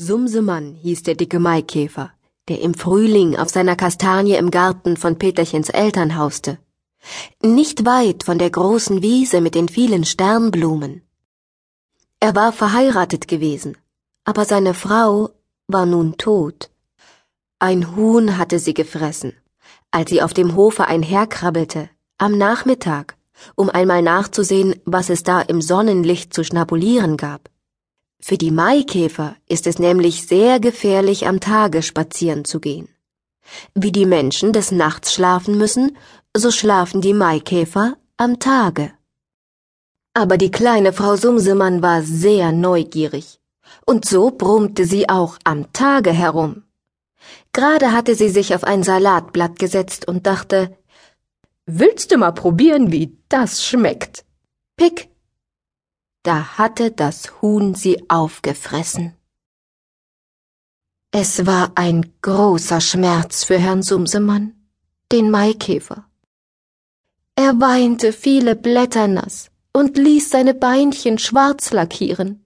Sumsemann hieß der dicke Maikäfer, der im Frühling auf seiner Kastanie im Garten von Peterchens Eltern hauste. Nicht weit von der großen Wiese mit den vielen Sternblumen. Er war verheiratet gewesen, aber seine Frau war nun tot. Ein Huhn hatte sie gefressen, als sie auf dem Hofe einherkrabbelte, am Nachmittag, um einmal nachzusehen, was es da im Sonnenlicht zu schnabulieren gab. Für die Maikäfer ist es nämlich sehr gefährlich, am Tage spazieren zu gehen. Wie die Menschen des Nachts schlafen müssen, so schlafen die Maikäfer am Tage. Aber die kleine Frau Sumsemann war sehr neugierig, und so brummte sie auch am Tage herum. Gerade hatte sie sich auf ein Salatblatt gesetzt und dachte, Willst du mal probieren, wie das schmeckt? Pick, da hatte das Huhn sie aufgefressen. Es war ein großer Schmerz für Herrn Sumsemann, den Maikäfer. Er weinte viele Blätter nass und ließ seine Beinchen schwarz lackieren.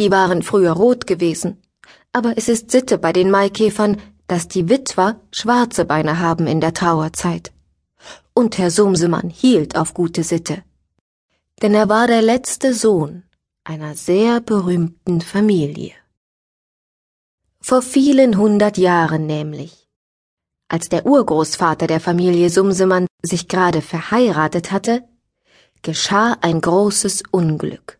Die waren früher rot gewesen, aber es ist Sitte bei den Maikäfern, dass die Witwer schwarze Beine haben in der Trauerzeit. Und Herr Sumsemann hielt auf gute Sitte denn er war der letzte Sohn einer sehr berühmten Familie. Vor vielen hundert Jahren nämlich, als der Urgroßvater der Familie Sumsemann sich gerade verheiratet hatte, geschah ein großes Unglück.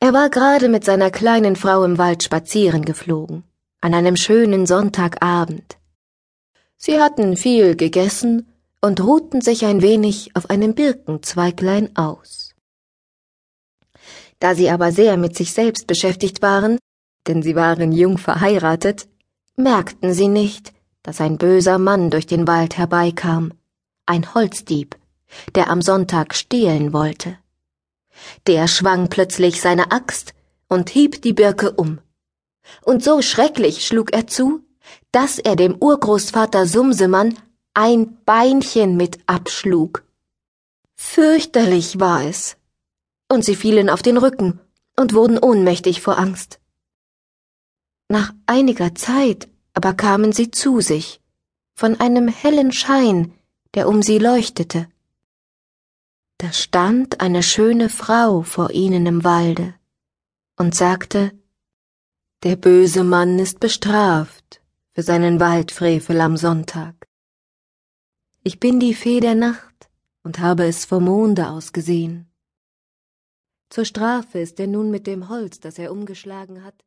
Er war gerade mit seiner kleinen Frau im Wald spazieren geflogen, an einem schönen Sonntagabend. Sie hatten viel gegessen und ruhten sich ein wenig auf einem Birkenzweiglein aus. Da sie aber sehr mit sich selbst beschäftigt waren, denn sie waren jung verheiratet, merkten sie nicht, dass ein böser Mann durch den Wald herbeikam, ein Holzdieb, der am Sonntag stehlen wollte. Der schwang plötzlich seine Axt und hieb die Birke um. Und so schrecklich schlug er zu, dass er dem Urgroßvater Sumsemann ein Beinchen mit abschlug. Fürchterlich war es. Und sie fielen auf den Rücken und wurden ohnmächtig vor Angst. Nach einiger Zeit aber kamen sie zu sich, von einem hellen Schein, der um sie leuchtete. Da stand eine schöne Frau vor ihnen im Walde und sagte, Der böse Mann ist bestraft für seinen Waldfrevel am Sonntag. Ich bin die Fee der Nacht und habe es vom Monde aus gesehen. Zur Strafe ist er nun mit dem Holz, das er umgeschlagen hat,